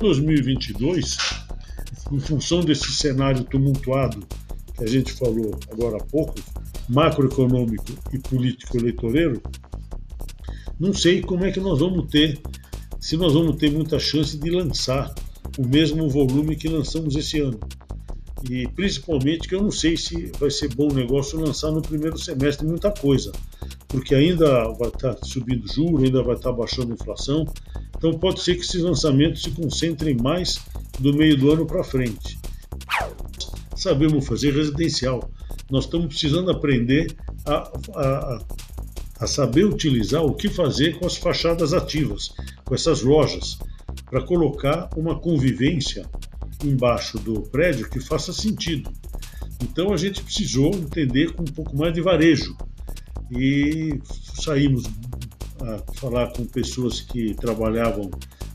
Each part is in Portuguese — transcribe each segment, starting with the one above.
2022, em função desse cenário tumultuado que a gente falou agora há pouco, macroeconômico e político-eleitoreiro, não sei como é que nós vamos ter, se nós vamos ter muita chance de lançar o mesmo volume que lançamos esse ano. E principalmente que eu não sei se vai ser bom negócio lançar no primeiro semestre muita coisa, porque ainda vai estar subindo juro, ainda vai estar baixando a inflação. Então pode ser que esses lançamentos se concentrem mais do meio do ano para frente. Sabemos fazer residencial. Nós estamos precisando aprender a, a, a saber utilizar o que fazer com as fachadas ativas, com essas lojas, para colocar uma convivência embaixo do prédio que faça sentido. Então a gente precisou entender com um pouco mais de varejo e saímos a falar com pessoas que trabalhavam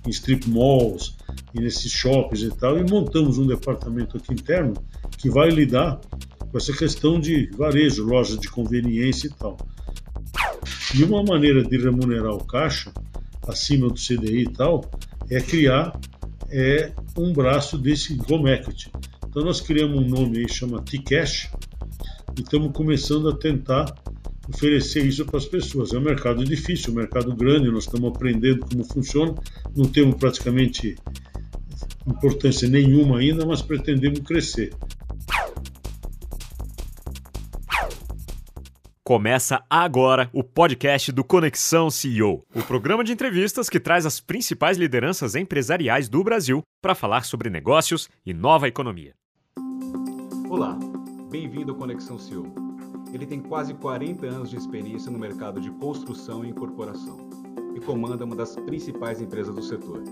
em strip malls e nesses shoppings e tal e montamos um departamento aqui interno que vai lidar com essa questão de varejo, loja de conveniência e tal. E uma maneira de remunerar o caixa acima do CDI e tal é criar é um braço desse home equity. Então nós criamos um nome aí chama T-Cash e estamos começando a tentar oferecer isso para as pessoas. É um mercado difícil, um mercado grande, nós estamos aprendendo como funciona, não temos praticamente importância nenhuma ainda, mas pretendemos crescer. Começa agora o podcast do Conexão CEO, o programa de entrevistas que traz as principais lideranças empresariais do Brasil para falar sobre negócios e nova economia. Olá, bem-vindo ao Conexão CEO. Ele tem quase 40 anos de experiência no mercado de construção e incorporação e comanda uma das principais empresas do setor.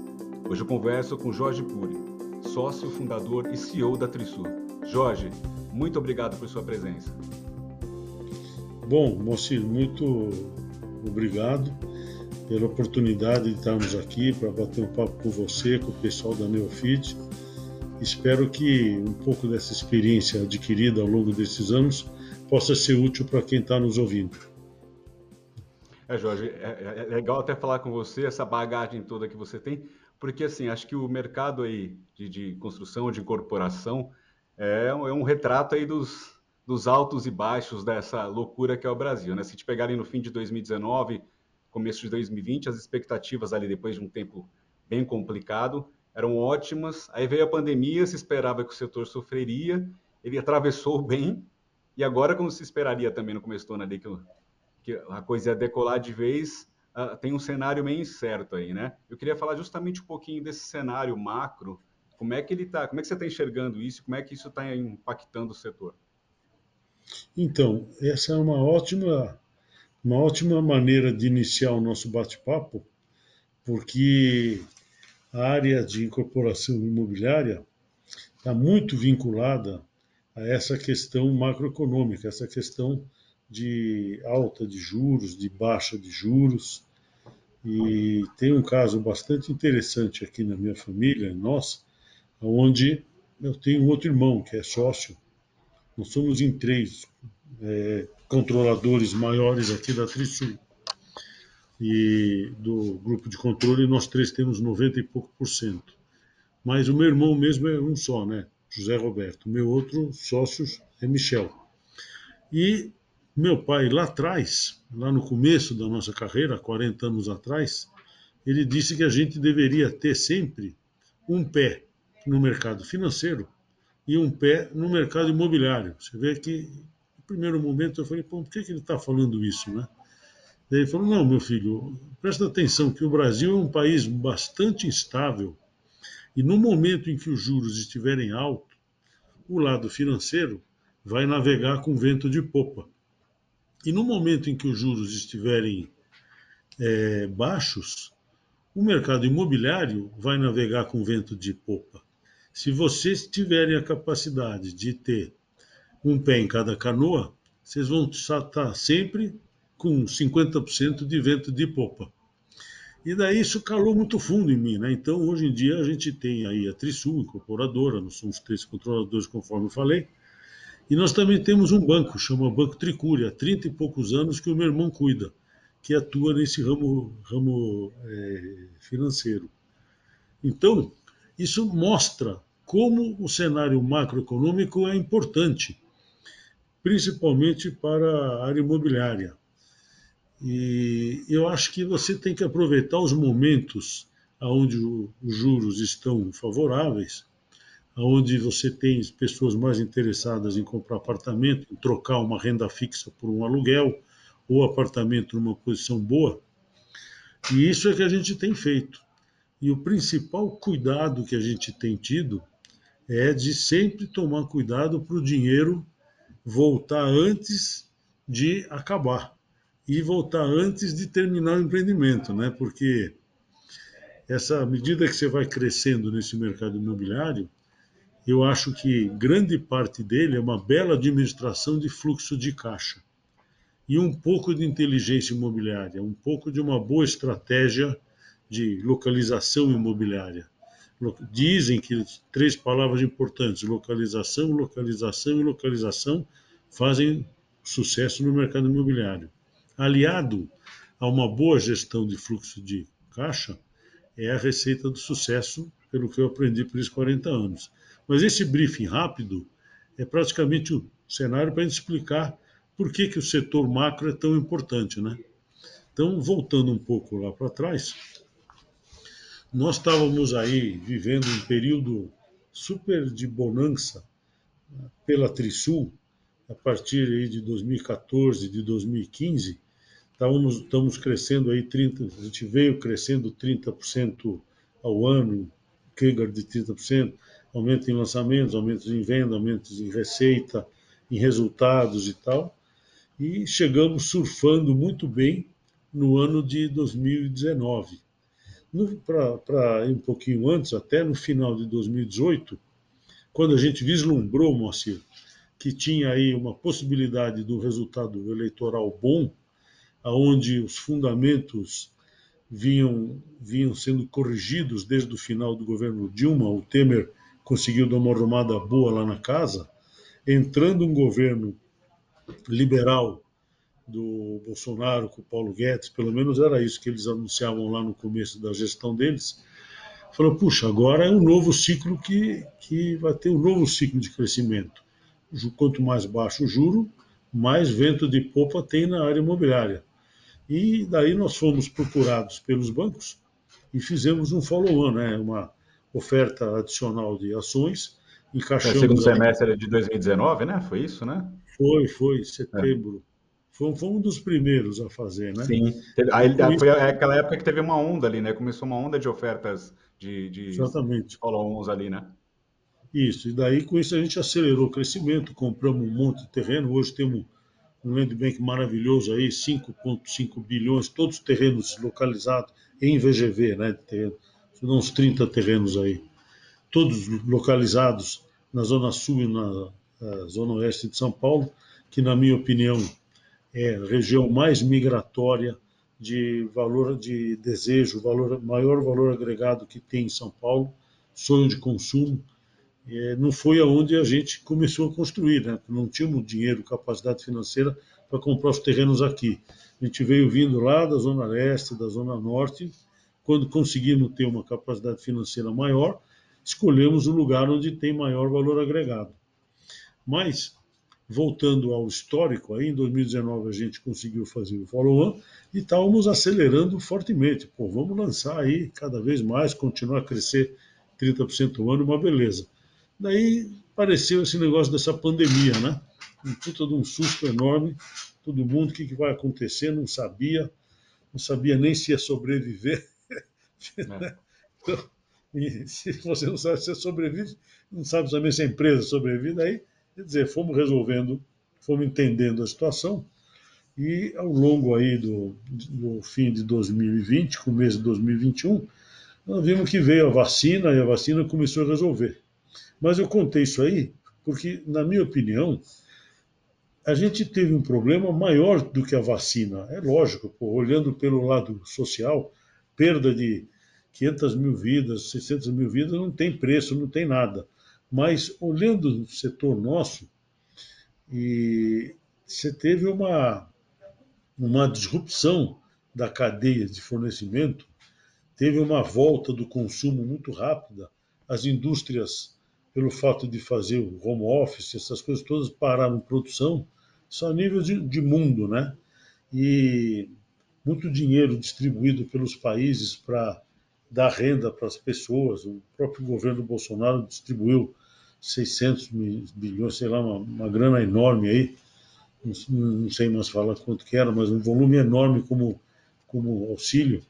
Hoje eu converso com Jorge Puri, sócio, fundador e CEO da Trisul. Jorge, muito obrigado por sua presença. Bom, Moacir, muito obrigado pela oportunidade de estarmos aqui para bater um papo com você, com o pessoal da Neofit. Espero que um pouco dessa experiência adquirida ao longo desses anos possa ser útil para quem está nos ouvindo. É, Jorge, é, é, legal até falar com você essa bagagem toda que você tem, porque assim acho que o mercado aí de, de construção, de incorporação é, é um retrato aí dos dos altos e baixos dessa loucura que é o Brasil. Né? Se te pegarem no fim de 2019, começo de 2020, as expectativas ali depois de um tempo bem complicado eram ótimas. Aí veio a pandemia, se esperava que o setor sofreria, ele atravessou bem, e agora, como se esperaria também no começo do ano ali, que, que a coisa ia decolar de vez, uh, tem um cenário meio incerto aí, né? Eu queria falar justamente um pouquinho desse cenário macro, como é que ele está, como é que você está enxergando isso, como é que isso está impactando o setor? Então, essa é uma ótima, uma ótima maneira de iniciar o nosso bate-papo, porque a área de incorporação imobiliária está muito vinculada a essa questão macroeconômica, essa questão de alta de juros, de baixa de juros. E tem um caso bastante interessante aqui na minha família, nós, onde eu tenho um outro irmão que é sócio nós somos em três é, controladores maiores aqui da Trisul. E do grupo de controle, nós três temos 90 e pouco por cento. Mas o meu irmão mesmo é um só, né? José Roberto. Meu outro sócio é Michel. E meu pai, lá atrás, lá no começo da nossa carreira, 40 anos atrás, ele disse que a gente deveria ter sempre um pé no mercado financeiro e um pé no mercado imobiliário. Você vê que, no primeiro momento, eu falei, por que, que ele está falando isso, né? Daí ele falou, não, meu filho, presta atenção que o Brasil é um país bastante instável e no momento em que os juros estiverem altos, o lado financeiro vai navegar com vento de popa. E no momento em que os juros estiverem é, baixos, o mercado imobiliário vai navegar com vento de popa. Se vocês tiverem a capacidade de ter um pé em cada canoa, vocês vão estar sempre com 50% de vento de popa. E daí isso calou muito fundo em mim, né? Então, hoje em dia, a gente tem aí a Trisul, incorporadora, nós somos três controladores, conforme eu falei, e nós também temos um banco, chama Banco Tricúria, há 30 e poucos anos que o meu irmão cuida, que atua nesse ramo, ramo é, financeiro. Então, Isso mostra como o cenário macroeconômico é importante, principalmente para a área imobiliária. E eu acho que você tem que aproveitar os momentos onde os juros estão favoráveis, onde você tem pessoas mais interessadas em comprar apartamento, em trocar uma renda fixa por um aluguel, ou apartamento numa posição boa. E isso é que a gente tem feito. E o principal cuidado que a gente tem tido é de sempre tomar cuidado para o dinheiro voltar antes de acabar e voltar antes de terminar o empreendimento, né? Porque essa medida que você vai crescendo nesse mercado imobiliário, eu acho que grande parte dele é uma bela administração de fluxo de caixa e um pouco de inteligência imobiliária, um pouco de uma boa estratégia de localização imobiliária. Dizem que três palavras importantes: localização, localização e localização fazem sucesso no mercado imobiliário. Aliado a uma boa gestão de fluxo de caixa, é a receita do sucesso, pelo que eu aprendi por esses 40 anos. Mas esse briefing rápido é praticamente o cenário para a gente explicar por que, que o setor macro é tão importante, né? Então, voltando um pouco lá para trás, nós estávamos aí vivendo um período super de bonança né, pela Trisul, a partir aí de 2014, de 2015, estávamos, estamos crescendo aí 30, a gente veio crescendo 30% ao ano, CAGR de 30%, aumento em lançamentos, aumentos em venda, aumentos em receita, em resultados e tal e chegamos surfando muito bem no ano de 2019. Para um pouquinho antes, até no final de 2018, quando a gente vislumbrou, Moacir, que tinha aí uma possibilidade do resultado eleitoral bom, aonde os fundamentos vinham, vinham sendo corrigidos desde o final do governo Dilma, o Temer conseguiu dar uma arrumada boa lá na casa, entrando um governo liberal do Bolsonaro com o Paulo Guedes, pelo menos era isso que eles anunciavam lá no começo da gestão deles, falou, puxa, agora é um novo ciclo que, que vai ter um novo ciclo de crescimento. Quanto mais baixo o juro, mais vento de popa tem na área imobiliária. E daí nós fomos procurados pelos bancos e fizemos um follow-on, né, uma oferta adicional de ações, encaixamos... É, segundo semestre de 2019, né? Foi isso, né? Foi, foi, setembro. É. Foi, foi, um dos primeiros a fazer, né? Sim. Aí, foi aquela época que teve uma onda ali, né? Começou uma onda de ofertas de, de Exatamente. follow-ons ali, né? Isso, e daí com isso a gente acelerou o crescimento, compramos um monte de terreno, hoje temos um land bank maravilhoso aí, 5,5 bilhões, todos terrenos localizados em VGV, né? Terreno, uns 30 terrenos aí, todos localizados na Zona Sul e na a zona oeste de São Paulo, que, na minha opinião, é a região mais migratória de valor de desejo, valor, maior valor agregado que tem em São Paulo, sonho de consumo. É, não foi aonde a gente começou a construir, né? não tínhamos dinheiro, capacidade financeira para comprar os terrenos aqui. A gente veio vindo lá da Zona Leste, da Zona Norte, quando conseguimos ter uma capacidade financeira maior, escolhemos o lugar onde tem maior valor agregado. Mas, voltando ao histórico, aí em 2019 a gente conseguiu fazer o follow-on e estávamos acelerando fortemente. Pô, vamos lançar aí cada vez mais, continuar a crescer 30% ao ano, uma beleza. Daí apareceu esse negócio dessa pandemia, né? Um puta de um susto enorme. Todo mundo, o que, que vai acontecer? Não sabia, não sabia nem se ia sobreviver. É. então, e se você não sabe se você sobrevive, não sabe também se a empresa sobrevive, aí Quer dizer, fomos resolvendo, fomos entendendo a situação e ao longo aí do, do fim de 2020, começo de 2021, nós vimos que veio a vacina e a vacina começou a resolver. Mas eu contei isso aí porque, na minha opinião, a gente teve um problema maior do que a vacina. É lógico, pô, olhando pelo lado social, perda de 500 mil vidas, 600 mil vidas não tem preço, não tem nada. Mas olhando o setor nosso, e você teve uma, uma disrupção da cadeia de fornecimento, teve uma volta do consumo muito rápida, as indústrias, pelo fato de fazer o home office, essas coisas todas pararam produção, só a nível de, de mundo, né? E muito dinheiro distribuído pelos países para dar renda para as pessoas. O próprio governo Bolsonaro distribuiu 600 bilhões, sei lá, uma, uma grana enorme aí, não, não, sei mais falar quanto que era, mas um volume enorme como, como auxílio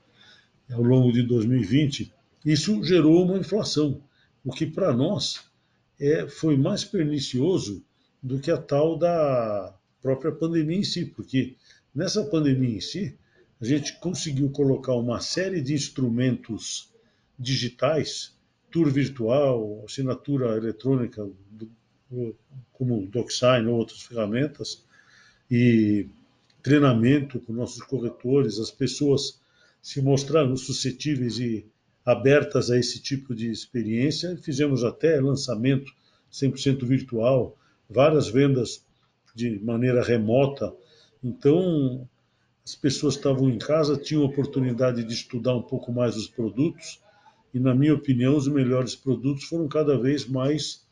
ao longo de 2020. Isso gerou uma inflação, o que para nós é, foi mais pernicioso do que a tal da própria pandemia em si, porque nessa pandemia em si, a gente conseguiu colocar uma série de instrumentos digitais, tour virtual, assinatura eletrônica, como DocSign ou outras ferramentas, e treinamento com nossos corretores, as pessoas se mostraram suscetíveis e abertas a esse tipo de experiência. Fizemos até lançamento 100% virtual, várias vendas de maneira remota. Então, as pessoas estavam em casa, tinham oportunidade de estudar um pouco mais os produtos, e, na minha opinião, os melhores produtos foram cada vez mais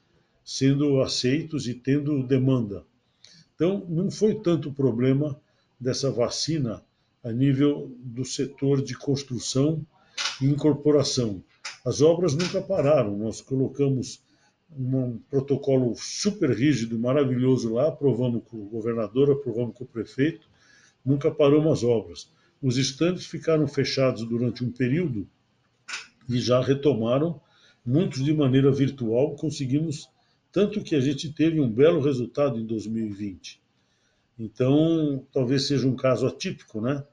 sendo aceitos e tendo demanda. Então, não foi tanto o problema dessa vacina a nível do setor de construção incorporação. As obras nunca pararam, nós colocamos um protocolo super rígido, maravilhoso lá, aprovamos com o governador, aprovamos com o prefeito, nunca parou as obras. Os estandes ficaram fechados durante um período e já retomaram, muitos de maneira virtual, conseguimos, tanto que a gente teve um belo resultado em 2020. Então, talvez seja um caso atípico, né?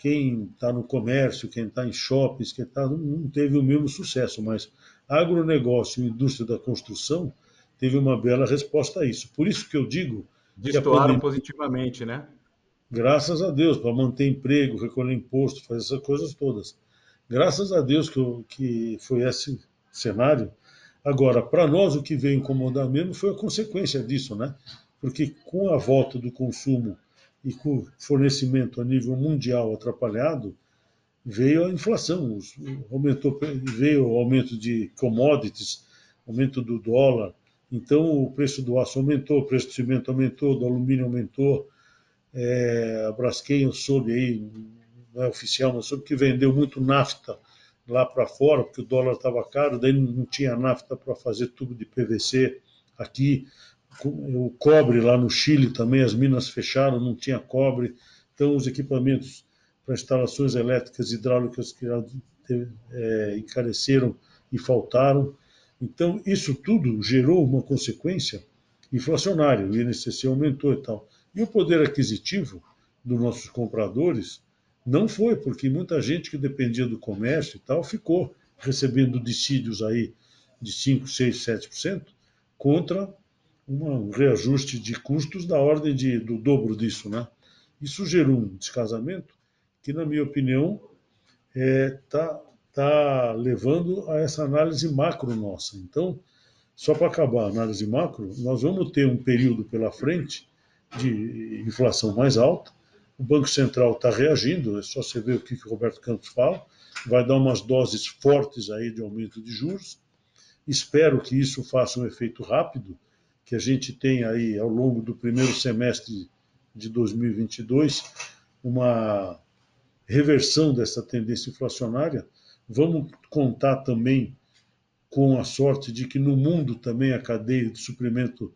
Quem está no comércio, quem está em shoppings, quem tá, não teve o mesmo sucesso, mas agronegócio e indústria da construção teve uma bela resposta a isso. Por isso que eu digo. Destoaram pandemia... positivamente, né? Graças a Deus, para manter emprego, recolher imposto, fazer essas coisas todas. Graças a Deus que, que foi esse cenário. Agora, para nós, o que veio incomodar mesmo foi a consequência disso, né? Porque com a volta do consumo e com fornecimento a nível mundial atrapalhado, veio a inflação, aumentou, veio o aumento de commodities, aumento do dólar, então o preço do aço aumentou, o preço do cimento aumentou, do alumínio aumentou, é, a Braskem soube aí, não é oficial, mas soube que vendeu muito nafta lá para fora, porque o dólar estava caro, daí não tinha nafta para fazer tubo de PVC aqui. O cobre lá no Chile também, as minas fecharam, não tinha cobre. Então, os equipamentos para instalações elétricas e hidráulicas que é, encareceram e faltaram. Então, isso tudo gerou uma consequência inflacionária. O INCC aumentou e tal. E o poder aquisitivo dos nossos compradores não foi, porque muita gente que dependia do comércio e tal ficou recebendo dissídios aí de 5, 6, 7% contra um reajuste de custos da ordem de, do dobro disso. Né? Isso gerou um descasamento que, na minha opinião, está é, tá, tá levando a essa análise macro nossa. Então, só para acabar a análise macro, nós vamos ter um período pela frente de inflação mais alta. O Banco Central está reagindo, é só você ver o que, que o Roberto Campos fala. Vai dar umas doses fortes aí de aumento de juros. Espero que isso faça um efeito rápido, que a gente tenha aí ao longo do primeiro semestre de 2022 uma reversão dessa tendência inflacionária. Vamos contar também com a sorte de que no mundo também a cadeia de suprimento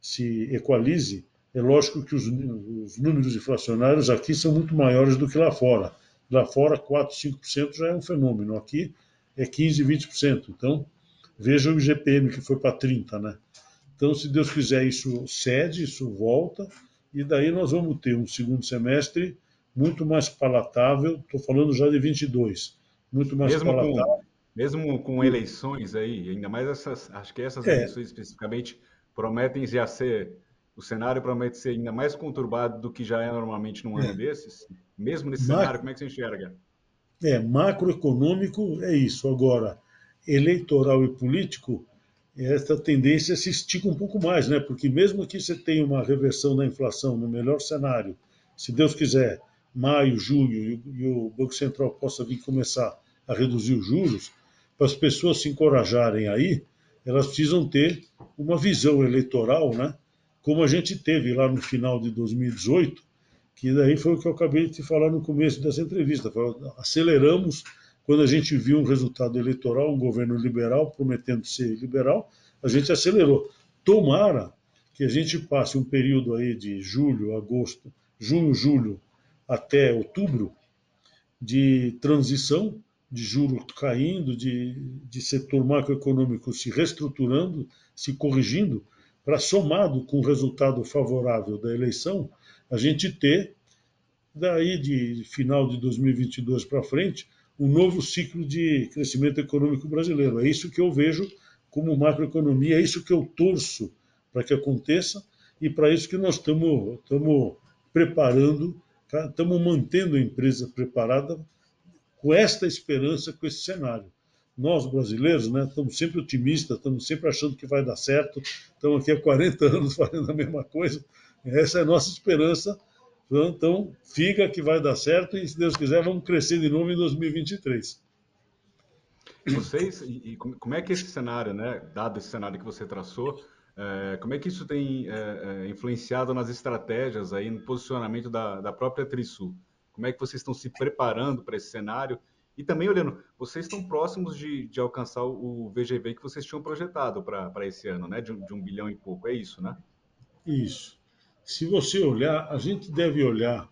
se equalize é lógico que os, os números inflacionários aqui são muito maiores do que lá fora. Lá fora, 4, 5% já é um fenômeno. Aqui é 15, 20%. Então, veja o IGPM que foi para 30, né? Então, se Deus quiser, isso cede, isso volta, e daí nós vamos ter um segundo semestre muito mais palatável. Estou falando já de 22, muito mais mesmo palatável. Com, mesmo com eleições aí, ainda mais essas, acho que essas é. eleições especificamente prometem já ser o cenário promete ser ainda mais conturbado do que já é normalmente num ano é. desses? Mesmo nesse cenário, como é que você enxerga? É, macroeconômico é isso. Agora, eleitoral e político, essa tendência se estica um pouco mais, né? Porque mesmo que você tenha uma reversão da inflação no melhor cenário, se Deus quiser, maio, junho, e o Banco Central possa vir começar a reduzir os juros, para as pessoas se encorajarem aí, elas precisam ter uma visão eleitoral, né? Como a gente teve lá no final de 2018, que daí foi o que eu acabei de falar no começo dessa entrevista. Aceleramos quando a gente viu um resultado eleitoral, um governo liberal prometendo ser liberal, a gente acelerou. Tomara que a gente passe um período aí de julho, agosto, junho, julho até outubro de transição, de juros caindo, de, de setor macroeconômico se reestruturando, se corrigindo, para somado com o resultado favorável da eleição, a gente ter daí de final de 2022 para frente um novo ciclo de crescimento econômico brasileiro. É isso que eu vejo como macroeconomia, é isso que eu torço para que aconteça e para isso que nós estamos preparando, estamos mantendo a empresa preparada com esta esperança, com esse cenário. Nós, brasileiros, né, estamos sempre otimistas, estamos sempre achando que vai dar certo, estamos aqui há 40 anos fazendo a mesma coisa, essa é a nossa esperança então, fica que vai dar certo e, se Deus quiser, vamos crescer de novo em 2023. Vocês, e como é que esse cenário, né, dado esse cenário que você traçou, é, como é que isso tem é, influenciado nas estratégias aí, no posicionamento da, da própria Trisul? Como é que vocês estão se preparando para esse cenário? E também olhando, vocês estão próximos de, de alcançar o VGV que vocês tinham projetado para esse ano, né? De, de um bilhão e pouco, é isso, né? Isso se você olhar, a gente deve olhar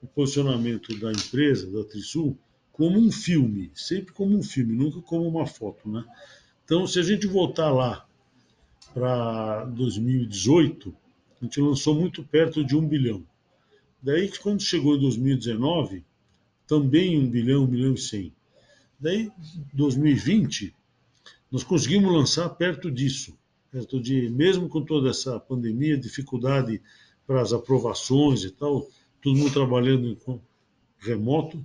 o posicionamento da empresa, da Trisul, como um filme, sempre como um filme, nunca como uma foto, né? Então, se a gente voltar lá para 2018, a gente lançou muito perto de um bilhão. Daí que quando chegou em 2019, também um bilhão, um bilhão e cem. Daí, 2020, nós conseguimos lançar perto disso, perto de, mesmo com toda essa pandemia, dificuldade para as aprovações e tal, todo mundo trabalhando em remoto,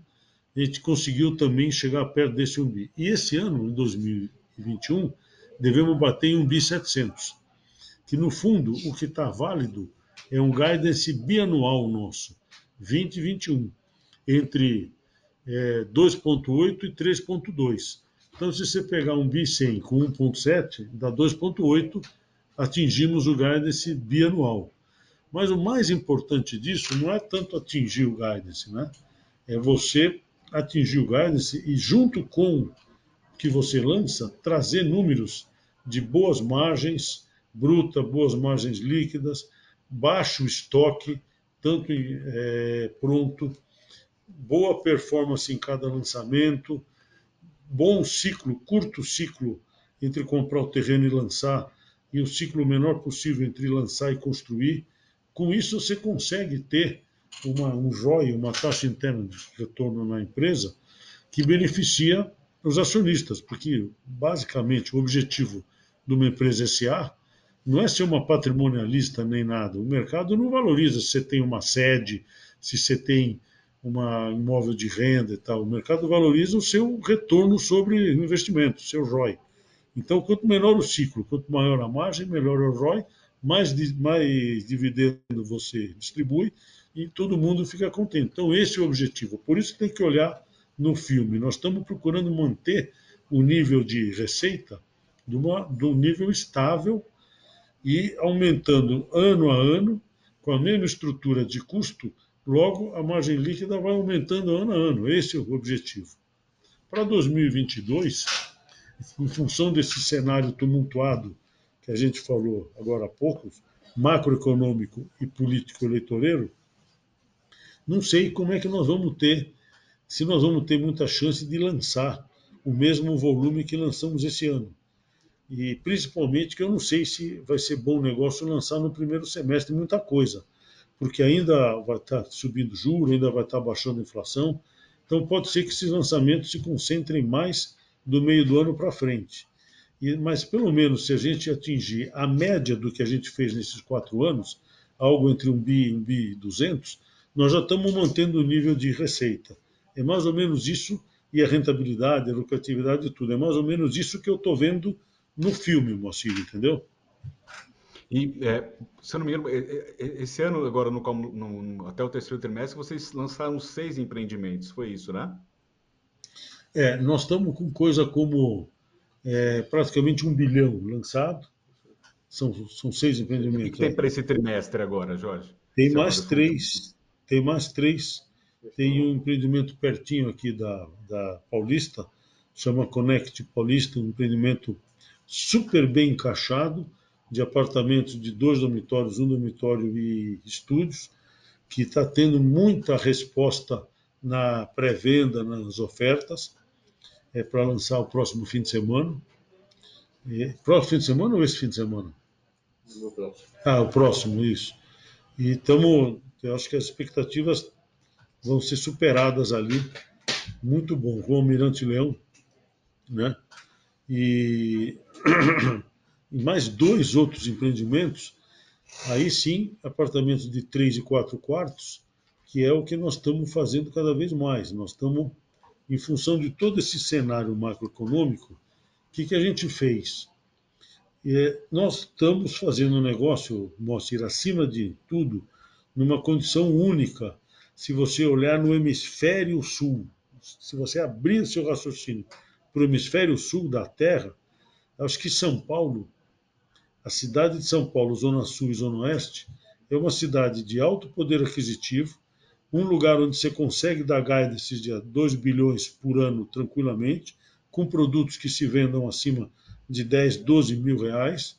a gente conseguiu também chegar perto desse 1 bi. E esse ano, em 2021, devemos bater em 1 bi 700, que no fundo o que está válido é um guidance bianual nosso, 2021, entre é, 2.8 e 3.2. Então, se você pegar um bi 100 com 1.7, dá 2.8, atingimos o guidance bianual. Mas o mais importante disso não é tanto atingir o guidance, né? É você atingir o guidance e, junto com o que você lança, trazer números de boas margens bruta, boas margens líquidas, baixo estoque, tanto é, pronto, boa performance em cada lançamento, bom ciclo, curto ciclo entre comprar o terreno e lançar, e o ciclo menor possível entre lançar e construir. Com isso, você consegue ter uma, um ROI, uma taxa interna de retorno na empresa, que beneficia os acionistas, porque, basicamente, o objetivo de uma empresa SA não é ser uma patrimonialista nem nada. O mercado não valoriza se você tem uma sede, se você tem um imóvel de renda e tal. O mercado valoriza o seu retorno sobre o investimento, o seu ROI. Então, quanto menor o ciclo, quanto maior a margem, melhor o ROI, mais, mais dividendo você distribui e todo mundo fica contente. Então, esse é o objetivo. Por isso tem que olhar no filme. Nós estamos procurando manter o nível de receita de, uma, de um nível estável e aumentando ano a ano, com a mesma estrutura de custo, logo a margem líquida vai aumentando ano a ano. Esse é o objetivo. Para 2022, em função desse cenário tumultuado que a gente falou agora há pouco, macroeconômico e político eleitoreiro, não sei como é que nós vamos ter, se nós vamos ter muita chance de lançar o mesmo volume que lançamos esse ano. E principalmente que eu não sei se vai ser bom negócio lançar no primeiro semestre muita coisa, porque ainda vai estar subindo juros, ainda vai estar baixando a inflação. Então pode ser que esses lançamentos se concentrem mais do meio do ano para frente. Mas pelo menos se a gente atingir a média do que a gente fez nesses quatro anos, algo entre um bi e um bi e duzentos, nós já estamos mantendo o nível de receita. É mais ou menos isso, e a rentabilidade, a lucratividade e tudo. É mais ou menos isso que eu estou vendo no filme, Moacir, entendeu? E, é, se eu não me engano, esse ano, agora, no, no, até o terceiro trimestre, vocês lançaram seis empreendimentos, foi isso, né? É, nós estamos com coisa como é praticamente um bilhão lançado. São, são seis empreendimentos. O que, tem para esse trimestre agora, Jorge? Tem Você mais três. Tem mais três. Tem um empreendimento pertinho aqui da, da Paulista, chama Connect Paulista, um empreendimento super bem encaixado, de apartamentos de dois dormitórios, um dormitório e estúdios, que está tendo muita resposta na pré-venda, nas ofertas, é para lançar o próximo fim de semana. É, próximo fim de semana ou esse fim de semana? No próximo. Ah, o próximo, isso. E estamos, eu acho que as expectativas vão ser superadas ali. Muito bom, com o Almirante Leão, né? E, e mais dois outros empreendimentos, aí sim, apartamentos de três e quatro quartos, que é o que nós estamos fazendo cada vez mais. Nós estamos, em função de todo esse cenário macroeconômico, o que, que a gente fez? É, nós estamos fazendo um negócio, Moacir, acima de tudo, numa condição única. Se você olhar no hemisfério sul, se você abrir seu raciocínio para o hemisfério sul da Terra, acho que São Paulo, a cidade de São Paulo, Zona Sul e Zona Oeste, é uma cidade de alto poder aquisitivo, um lugar onde você consegue dar guidance de 2 bilhões por ano tranquilamente, com produtos que se vendam acima de 10, 12 mil reais.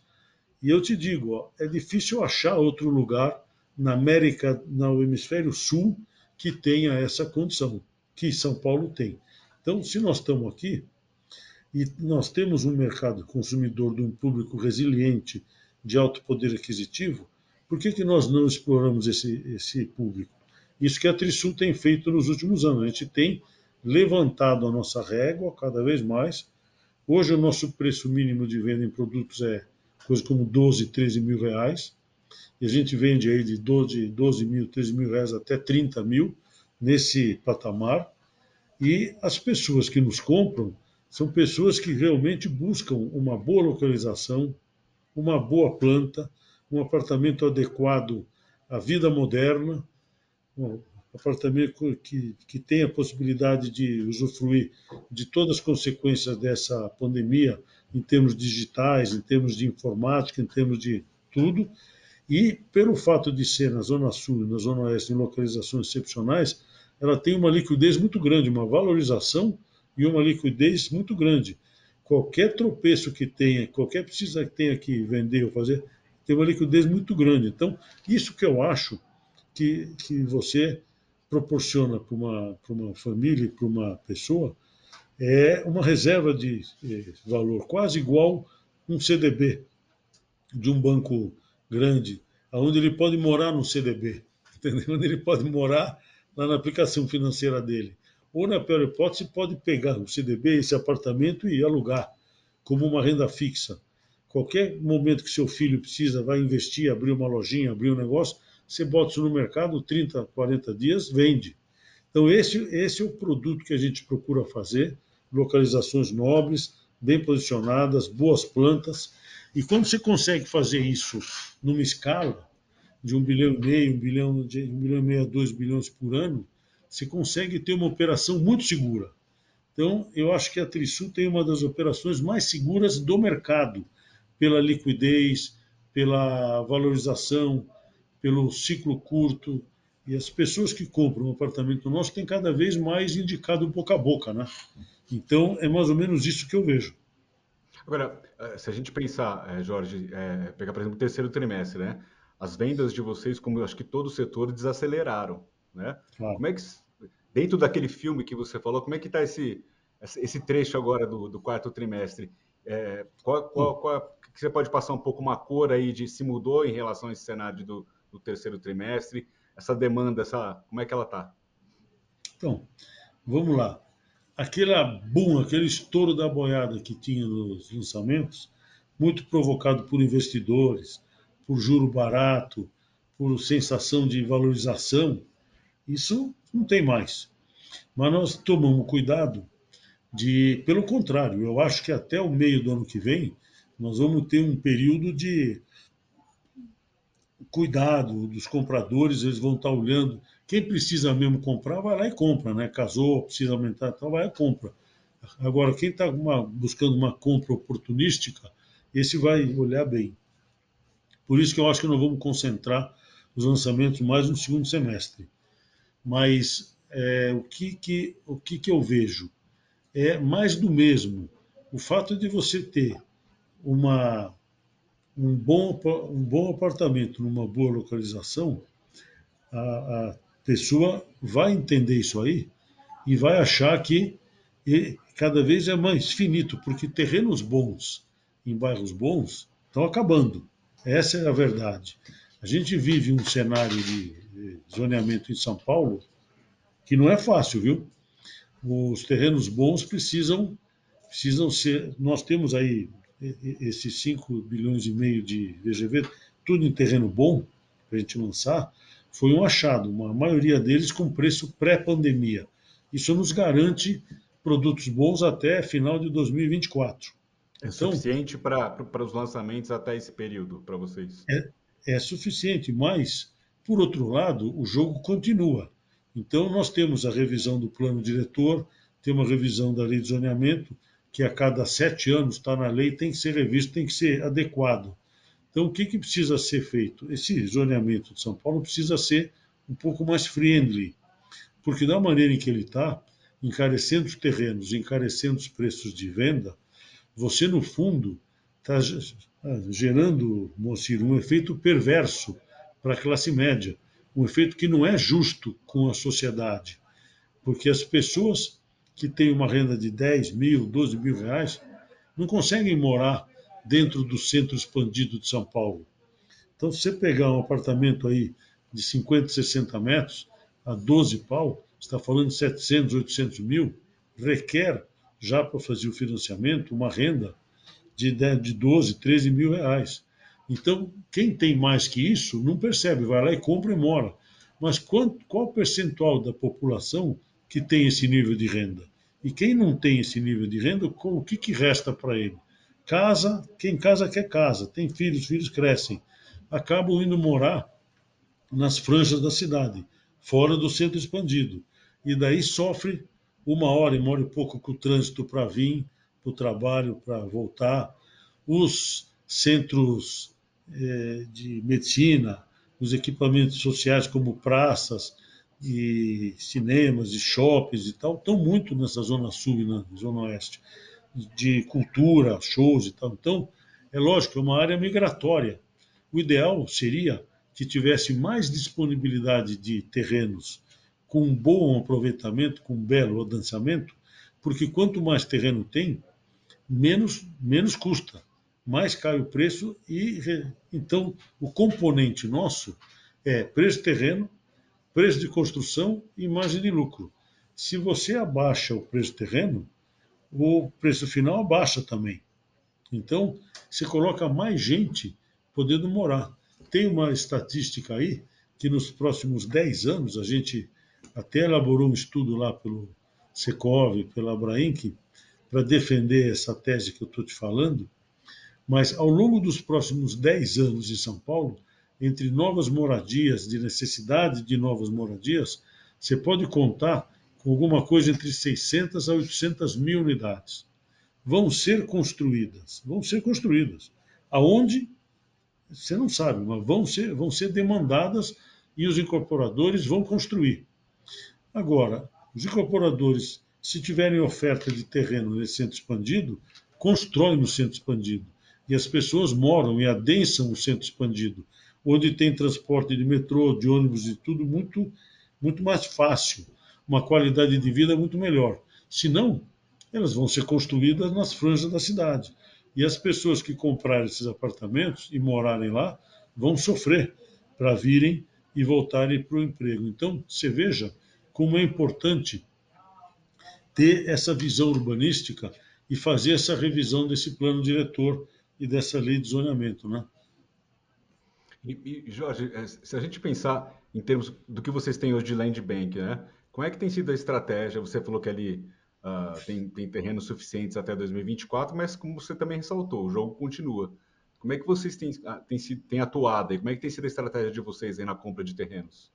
E eu te digo, ó, é difícil achar outro lugar na América, no hemisfério sul, que tenha essa condição, que São Paulo tem. Então, se nós estamos aqui, e nós temos um mercado consumidor de um público resiliente, de alto poder aquisitivo, por que, que nós não exploramos esse, esse público? Isso que a Trisul tem feito nos últimos anos. A gente tem levantado a nossa régua cada vez mais. Hoje o nosso preço mínimo de venda em produtos é coisa como 12, 13 mil reais. E a gente vende aí de 12, 12 mil, 13 mil reais até 30 mil nesse patamar. E as pessoas que nos compram são pessoas que realmente buscam uma boa localização, uma boa planta, um apartamento adequado à vida moderna, um apartamento que, que tem a possibilidade de usufruir de todas as consequências dessa pandemia, em termos digitais, em termos de informática, em termos de tudo. E pelo fato de ser na Zona Sul e na Zona Oeste em localizações excepcionais, ela tem uma liquidez muito grande, uma valorização e uma liquidez muito grande. Qualquer tropeço que tenha, qualquer precisa que tenha que vender ou fazer, tem uma liquidez muito grande. Então, isso que eu acho que, que você proporciona para uma, para uma família, para uma pessoa, é uma reserva de eh, valor quase igual um CDB de um banco grande, onde ele pode morar no CDB, entendeu? Onde ele pode morar lá na aplicação financeira dele ou, na pior hipótese, pode pegar o CDB, esse apartamento, e alugar como uma renda fixa. Qualquer momento que seu filho precisa, vai investir, abrir uma lojinha, abrir um negócio, você bota isso no mercado, 30, 40 dias, vende. Então, esse, esse é o produto que a gente procura fazer, localizações nobres, bem posicionadas, boas plantas. E quando você consegue fazer isso numa escala de um bilhão e meio, um bilhão, de, bilhão e meio a dois bilhões por ano, você consegue ter uma operação muito segura. Então, eu acho que a Trisul tem uma das operações mais seguras do mercado, pela liquidez, pela valorização, pelo ciclo curto. E as pessoas que compram um apartamento nosso têm cada vez mais indicado boca a boca, né? Então, é mais ou menos isso que eu vejo. Agora, eh, se a gente pensar, eh, Jorge, é, pegar, por exemplo, o terceiro trimestre, né? As vendas de vocês, como eu acho que todo o setor, desaceleraram, né? Claro. Como é que dentro daquele filme que você falou, como é que está esse, esse trecho agora do, do quarto trimestre? É, qual, qual, qual, você pode passar um pouco uma cor aí de se mudou em relação a esse cenário do, do terceiro trimestre? Essa demanda, essa, como é que ela está? Então, vamos lá. Aquele boom, aquele estouro da boiada que tinha nos lançamentos, muito provocado por investidores, por juro barato, por sensação de valorização, isso não tem mais. Mas nós tomamos cuidado de, pelo contrário, eu acho que até o meio do ano que vem nós vamos ter um período de cuidado dos compradores, eles vão estar olhando. Quem precisa mesmo comprar, vai lá e compra, né? Casou, precisa aumentar, então vai e compra. Agora, quem está buscando uma compra oportunística, esse vai olhar bem. Por isso que eu acho que nós vamos concentrar os lançamentos mais no segundo semestre. Mas é, o, que, que, o que, que eu vejo? É mais do mesmo. O fato de você ter uma, um, bom, um bom apartamento numa boa localização, a, a pessoa vai entender isso aí e vai achar que cada vez é mais finito, porque terrenos bons em bairros bons estão acabando. Essa é a verdade. A gente vive um cenário de zoneamento em São Paulo que não é fácil, viu? Os terrenos bons precisam precisam ser. Nós temos aí esses 5 bilhões e meio de VGV, tudo em terreno bom para a gente lançar, foi um achado, uma maioria deles com preço pré-pandemia. Isso nos garante produtos bons até final de 2024. É então, suficiente para os lançamentos até esse período, para vocês? É, é suficiente, mas, por outro lado, o jogo continua. Então, nós temos a revisão do plano diretor, temos a revisão da lei de zoneamento, que a cada sete anos está na lei, tem que ser revisto, tem que ser adequado. Então, o que, que precisa ser feito? Esse zoneamento de São Paulo precisa ser um pouco mais friendly, porque da maneira em que ele está, encarecendo os terrenos, encarecendo os preços de venda, você, no fundo, está gerando, Moacir, um efeito perverso para a classe média, um efeito que não é justo com a sociedade, porque as pessoas que têm uma renda de 10 mil, 12 mil reais, não conseguem morar dentro do centro expandido de São Paulo. Então, se você pegar um apartamento aí de 50, 60 metros, a 12 pau, está falando de 700, 800 mil, requer, já para fazer o financiamento, uma renda de, de 12, 13 mil reais. Então, quem tem mais que isso não percebe, vai lá e compra e mora. Mas qual percentual da população que tem esse nível de renda? E quem não tem esse nível de renda, o que, que resta para ele? Casa, quem casa quer casa, tem filhos, filhos crescem. Acabam indo morar nas franjas da cidade, fora do centro expandido. E daí sofre uma hora, uma hora e pouco com o trânsito para vir para o trabalho, para voltar. Os centros eh, de medicina, os equipamentos sociais como praças e cinemas e shoppings e tal, estão muito nessa zona sul e na zona oeste de cultura, shows e tal. Então, é lógico, é uma área migratória. O ideal seria que tivesse mais disponibilidade de terrenos com um bom aproveitamento, com um belo adensamento, porque quanto mais terreno tem, menos, menos custa, mais cai o preço e então o componente nosso é preço terreno, preço de construção e margem de lucro. Se você abaixa o preço de terreno, o preço final abaixa também. Então, você coloca mais gente podendo morar. Tem uma estatística aí que nos próximos 10 anos, a gente até elaborou um estudo lá pelo Secov, pela Abrainc, para defender essa tese que eu estou te falando, mas ao longo dos próximos 10 anos em São Paulo, entre novas moradias, de necessidade de novas moradias, você pode contar com alguma coisa entre 600 a 800 mil unidades. Vão ser construídas, vão ser construídas. Aonde? Você não sabe, mas vão ser, vão ser demandadas e os incorporadores vão construir. Agora, os incorporadores, se tiverem oferta de terreno nesse centro expandido, constroem no centro expandido. E as pessoas moram e adensam o centro expandido, onde tem transporte de metrô, de ônibus e tudo muito, muito mais fácil uma qualidade de vida muito melhor. Se não, elas vão ser construídas nas franjas da cidade. E as pessoas que comprarem esses apartamentos e morarem lá vão sofrer para virem e voltarem para o emprego. Então, você veja como é importante ter essa visão urbanística e fazer essa revisão desse plano diretor e dessa lei de zoneamento, né? E, e, Jorge, é, se a gente pensar em termos do que vocês têm hoje de land bank, né? Como é que tem sido a estratégia? Você falou que ali uh, tem, tem terrenos suficientes até 2024, mas como você também ressaltou, o jogo continua. Como é que vocês têm, ah, têm, têm atuado e como é que tem sido a estratégia de vocês aí na compra de terrenos?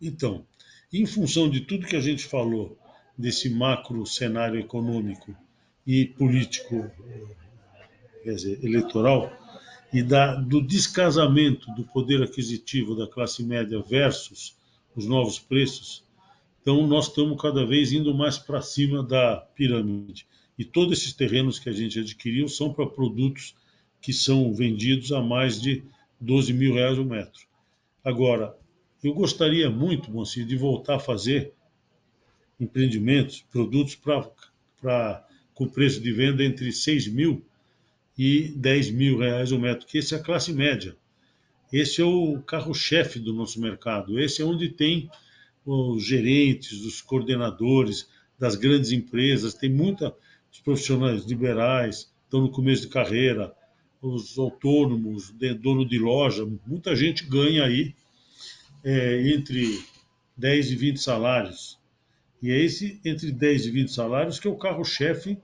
Então, em função de tudo que a gente falou desse macro cenário econômico e político, quer dizer, eleitoral, e da, do descasamento do poder aquisitivo da classe média versus os novos preços, então nós estamos cada vez indo mais para cima da pirâmide. E todos esses terrenos que a gente adquiriu são para produtos que são vendidos a mais de 12 mil reais o metro. Agora, eu gostaria muito, Moacir, de voltar a fazer empreendimentos, produtos para com preço de venda entre 6 mil e 10 mil reais o metro, que esse é a classe média. Esse é o carro-chefe do nosso mercado. Esse é onde tem os gerentes, os coordenadores das grandes empresas, tem muitos profissionais liberais, estão no começo de carreira, os autônomos, dono de loja, muita gente ganha aí é, entre 10 e 20 salários. E é esse entre 10 e 20 salários que é o carro-chefe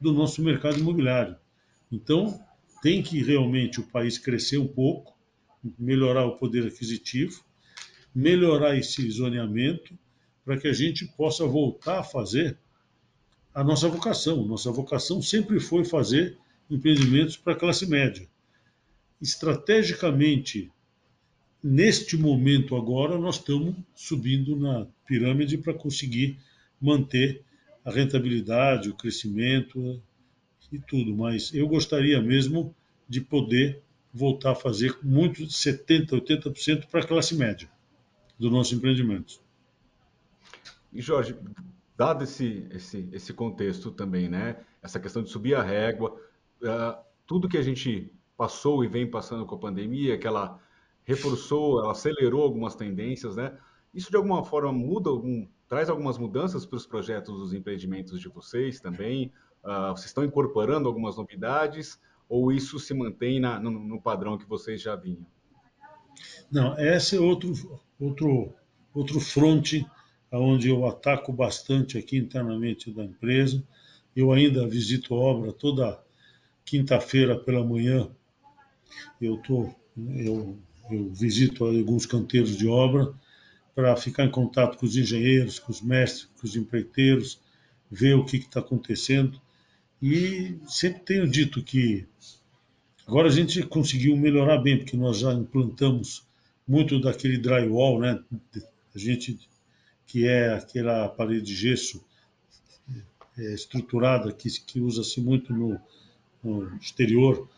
do nosso mercado imobiliário. Então, tem que realmente o país crescer um pouco, melhorar o poder aquisitivo, melhorar esse zoneamento, para que a gente possa voltar a fazer a nossa vocação. Nossa vocação sempre foi fazer empreendimentos para a classe média. Estrategicamente, neste momento agora, nós estamos subindo na pirâmide para conseguir manter a rentabilidade, o crescimento e tudo. Mas eu gostaria mesmo de poder voltar a fazer muito, 70%, 80% para a classe média do nosso empreendimento. E Jorge, dado esse, esse, esse contexto também, né? Essa questão de subir a régua, uh, tudo que a gente passou e vem passando com a pandemia, que ela reforçou, ela acelerou algumas tendências, né? Isso de alguma forma muda, algum, traz algumas mudanças para os projetos dos empreendimentos de vocês também? Uh, vocês estão incorporando algumas novidades ou isso se mantém na, no, no, padrão que vocês já vinham? Não, esse é outro, outro, outro fronte onde eu ataco bastante aqui internamente da empresa. Eu ainda visito obra toda quinta-feira pela manhã. Eu, tô, eu, eu visito alguns canteiros de obra para ficar em contato com os engenheiros, com os mestres, com os empreiteiros, ver o que está acontecendo. E sempre tenho dito que agora a gente conseguiu melhorar bem, porque nós já implantamos muito daquele drywall, né? A gente que é aquela parede de gesso é, estruturada que, que usa-se muito no, no exterior,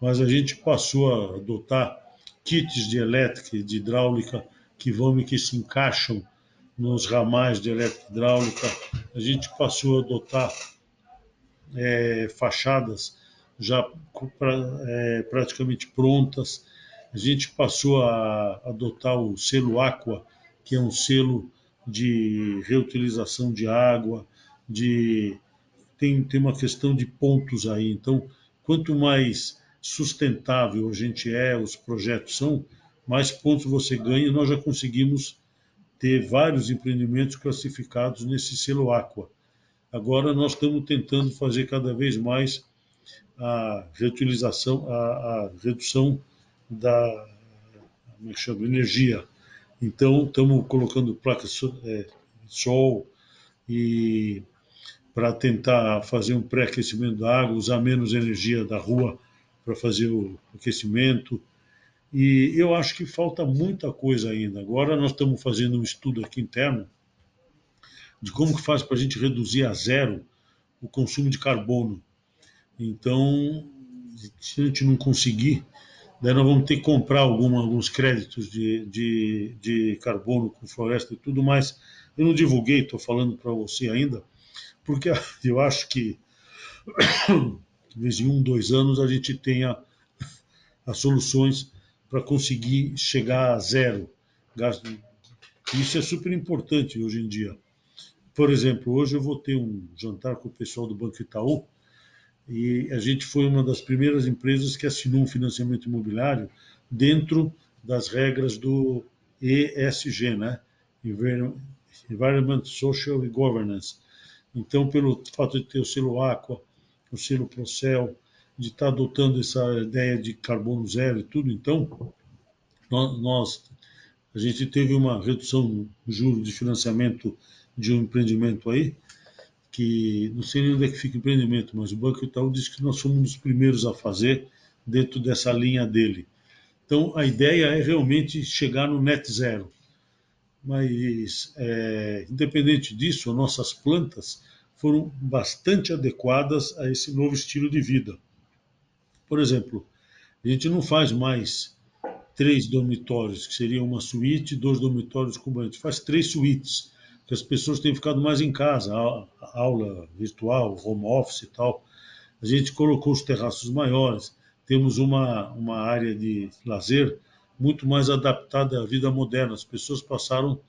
mas a gente passou a adotar kits de elétrica e de hidráulica que vão e que se encaixam nos ramais de elétrica e hidráulica. A gente passou a adotar é, fachadas já pra, é, praticamente prontas. A gente passou a adotar o selo Aqua, que é um selo de reutilização de água, de tem, tem uma questão de pontos aí. Então, quanto mais sustentável a gente é, os projetos são, mais pontos você ganha. Nós já conseguimos ter vários empreendimentos classificados nesse selo Aqua. Agora nós estamos tentando fazer cada vez mais a reutilização, a, a redução da é chama? energia. Então estamos colocando placas é, sol e para tentar fazer um pré-aquecimento da água, usar menos energia da rua para fazer o aquecimento. E eu acho que falta muita coisa ainda. Agora nós estamos fazendo um estudo aqui interno de como que faz para a gente reduzir a zero o consumo de carbono. Então, se a gente não conseguir, daí nós vamos ter que comprar alguma, alguns créditos de, de, de carbono com floresta e tudo mais. Eu não divulguei, estou falando para você ainda, porque eu acho que talvez em um, dois anos a gente tenha as soluções para conseguir chegar a zero gasto. Isso é super importante hoje em dia. Por exemplo, hoje eu vou ter um jantar com o pessoal do Banco Itaú e a gente foi uma das primeiras empresas que assinou um financiamento imobiliário dentro das regras do ESG, né? Environment, Social e Governance. Então, pelo fato de ter o selo Aqua, o selo Procel, de estar adotando essa ideia de carbono zero e tudo, então, nós, a gente teve uma redução no juro de financiamento de um empreendimento aí que não sei nem onde é que fica o empreendimento, mas o Banco Itaú disse que nós somos um dos primeiros a fazer dentro dessa linha dele. Então, a ideia é realmente chegar no net zero. Mas, é, independente disso, nossas plantas foram bastante adequadas a esse novo estilo de vida. Por exemplo, a gente não faz mais três dormitórios, que seria uma suíte, dois dormitórios com banho. A gente faz três suítes, que as pessoas têm ficado mais em casa, aula virtual, home office e tal. A gente colocou os terraços maiores, temos uma, uma área de lazer muito mais adaptada à vida moderna. As pessoas passaram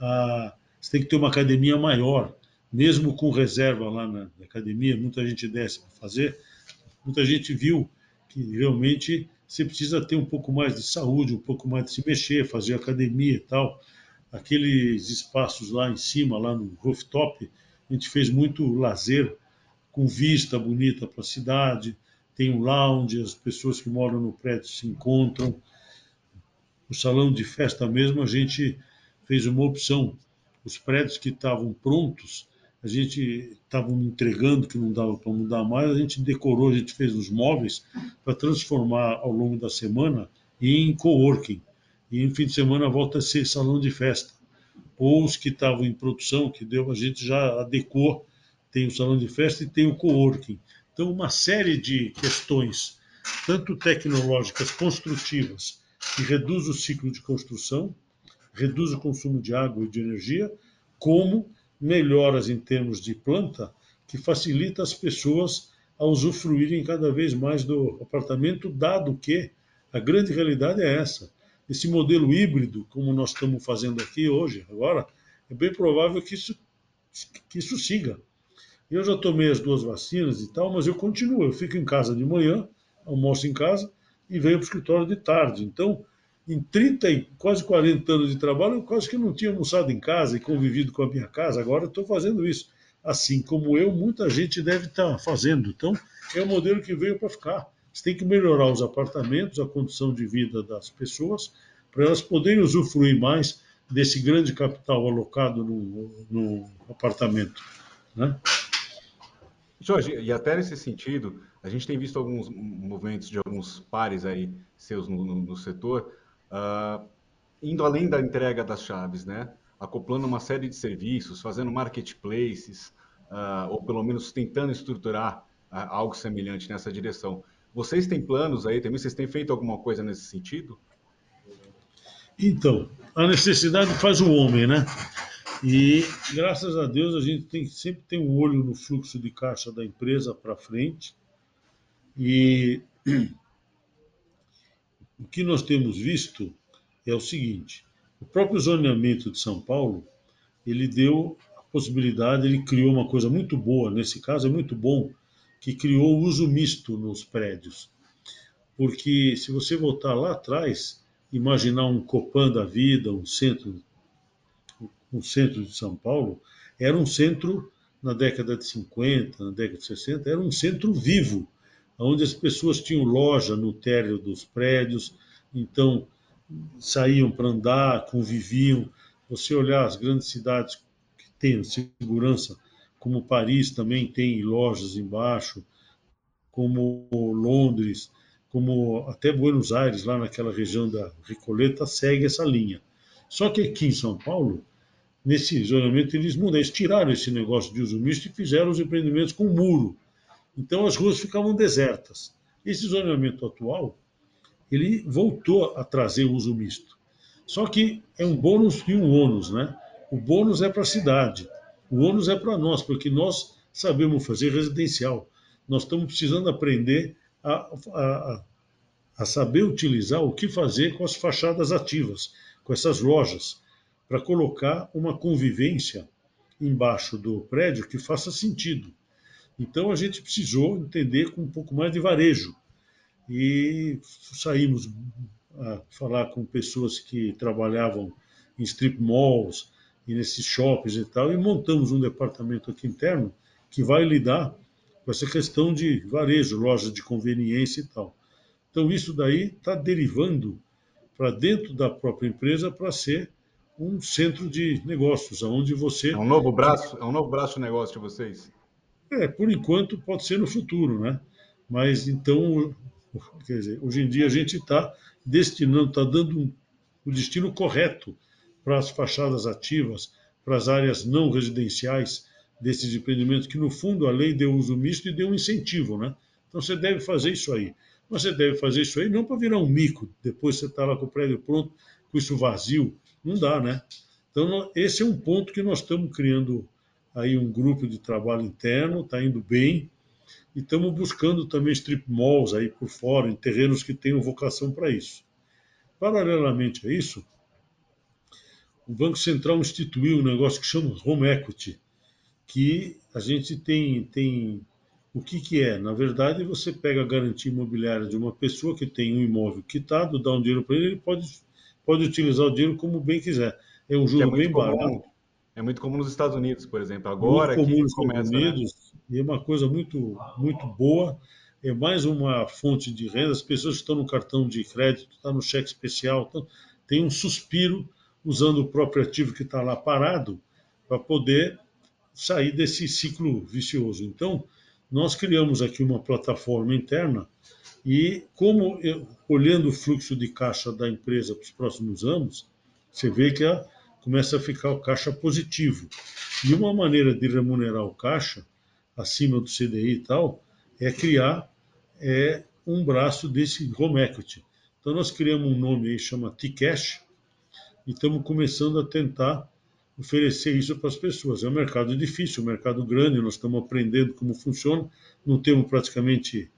a. Você tem que ter uma academia maior, mesmo com reserva lá na academia, muita gente desce para fazer. Muita gente viu que realmente você precisa ter um pouco mais de saúde, um pouco mais de se mexer, fazer academia e tal aqueles espaços lá em cima, lá no rooftop, a gente fez muito lazer com vista bonita para a cidade. Tem um lounge, as pessoas que moram no prédio se encontram. O salão de festa mesmo, a gente fez uma opção. Os prédios que estavam prontos, a gente estava entregando, que não dava para mudar mais, a gente decorou, a gente fez os móveis para transformar ao longo da semana em coworking e no fim de semana volta a ser salão de festa. Ou os que estavam em produção, que deu, a gente já adequou, tem o salão de festa e tem o coworking. Então, uma série de questões, tanto tecnológicas, construtivas, que reduz o ciclo de construção, reduz o consumo de água e de energia, como melhoras em termos de planta, que facilita as pessoas a usufruírem cada vez mais do apartamento, dado que a grande realidade é essa esse modelo híbrido, como nós estamos fazendo aqui hoje, agora, é bem provável que isso, que isso siga. Eu já tomei as duas vacinas e tal, mas eu continuo. Eu fico em casa de manhã, almoço em casa e venho para o escritório de tarde. Então, em 30 e quase 40 anos de trabalho, eu quase que não tinha almoçado em casa e convivido com a minha casa. Agora estou fazendo isso. Assim como eu, muita gente deve estar tá fazendo. Então, é o modelo que veio para ficar. Você tem que melhorar os apartamentos, a condição de vida das pessoas, para elas poderem usufruir mais desse grande capital alocado no, no apartamento. Né? Jorge, e até nesse sentido, a gente tem visto alguns movimentos de alguns pares aí seus no, no, no setor, uh, indo além da entrega das chaves, né? acoplando uma série de serviços, fazendo marketplaces, uh, ou pelo menos tentando estruturar uh, algo semelhante nessa direção. Vocês têm planos aí também? Vocês têm feito alguma coisa nesse sentido? Então, a necessidade faz o homem, né? E graças a Deus a gente tem, sempre tem um olho no fluxo de caixa da empresa para frente. E o que nós temos visto é o seguinte: o próprio zoneamento de São Paulo ele deu a possibilidade, ele criou uma coisa muito boa nesse caso é muito bom que criou o uso misto nos prédios. Porque se você voltar lá atrás, imaginar um Copan da vida, um centro, um centro de São Paulo, era um centro na década de 50, na década de 60, era um centro vivo, onde as pessoas tinham loja no térreo dos prédios, então saíam para andar, conviviam. Você olhar as grandes cidades que têm segurança como Paris também tem lojas embaixo, como Londres, como até Buenos Aires, lá naquela região da Recoleta, segue essa linha. Só que aqui em São Paulo, nesse zonamento, eles mudaram, eles tiraram esse negócio de uso misto e fizeram os empreendimentos com muro. Então as ruas ficavam desertas. Esse zonamento atual, ele voltou a trazer o uso misto. Só que é um bônus e um ônus, né? O bônus é para a cidade, o ônus é para nós, porque nós sabemos fazer residencial. Nós estamos precisando aprender a, a, a saber utilizar o que fazer com as fachadas ativas, com essas lojas, para colocar uma convivência embaixo do prédio que faça sentido. Então a gente precisou entender com um pouco mais de varejo. E saímos a falar com pessoas que trabalhavam em strip malls, e nesses shoppings e tal, e montamos um departamento aqui interno que vai lidar com essa questão de varejo, loja de conveniência e tal. Então isso daí está derivando para dentro da própria empresa para ser um centro de negócios, onde você. É um novo braço, é um novo braço de negócio de vocês. É, por enquanto pode ser no futuro, né? Mas então, quer dizer, hoje em dia a gente está destinando, está dando um, o destino correto para as fachadas ativas, para as áreas não residenciais desses empreendimentos, que no fundo a lei deu uso misto e deu um incentivo, né? Então você deve fazer isso aí. Mas você deve fazer isso aí não para virar um mico, depois você está lá com o prédio pronto, com isso vazio. Não dá, né? Então, esse é um ponto que nós estamos criando aí um grupo de trabalho interno, está indo bem, e estamos buscando também strip malls aí por fora, em terrenos que tenham vocação para isso. Paralelamente a isso, o Banco Central instituiu um negócio que chama Home Equity, que a gente tem, tem o que, que é? Na verdade, você pega a garantia imobiliária de uma pessoa que tem um imóvel quitado, dá um dinheiro para ele, ele pode, pode utilizar o dinheiro como bem quiser. É um juro é bem comum, barato. É muito comum nos Estados Unidos, por exemplo. Agora muito comum nos Estados né? Unidos, né? e é uma coisa muito, muito boa. É mais uma fonte de renda. As pessoas que estão no cartão de crédito, estão tá no cheque especial, então, tem um suspiro usando o próprio ativo que está lá parado para poder sair desse ciclo vicioso. Então, nós criamos aqui uma plataforma interna e, como eu, olhando o fluxo de caixa da empresa para os próximos anos, você vê que começa a ficar o caixa positivo. E uma maneira de remunerar o caixa, acima do CDI e tal, é criar é, um braço desse home equity. Então, nós criamos um nome aí, chama T-Cash, e estamos começando a tentar oferecer isso para as pessoas. É um mercado difícil, um mercado grande, nós estamos aprendendo como funciona, não temos praticamente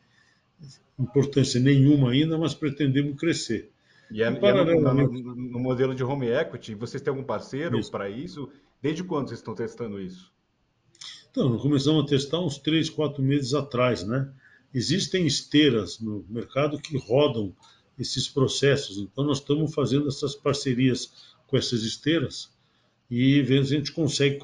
importância nenhuma ainda, mas pretendemos crescer. E, é, e paralelamente... é no, no, no, modelo de home equity, vocês têm algum parceiro para isso? Desde quando vocês estão testando isso? Então, nós começamos a testar uns três, quatro meses atrás, né? Existem esteiras no mercado que rodam esses processos, então nós estamos fazendo essas parcerias com essas esteiras e vendo se a gente consegue,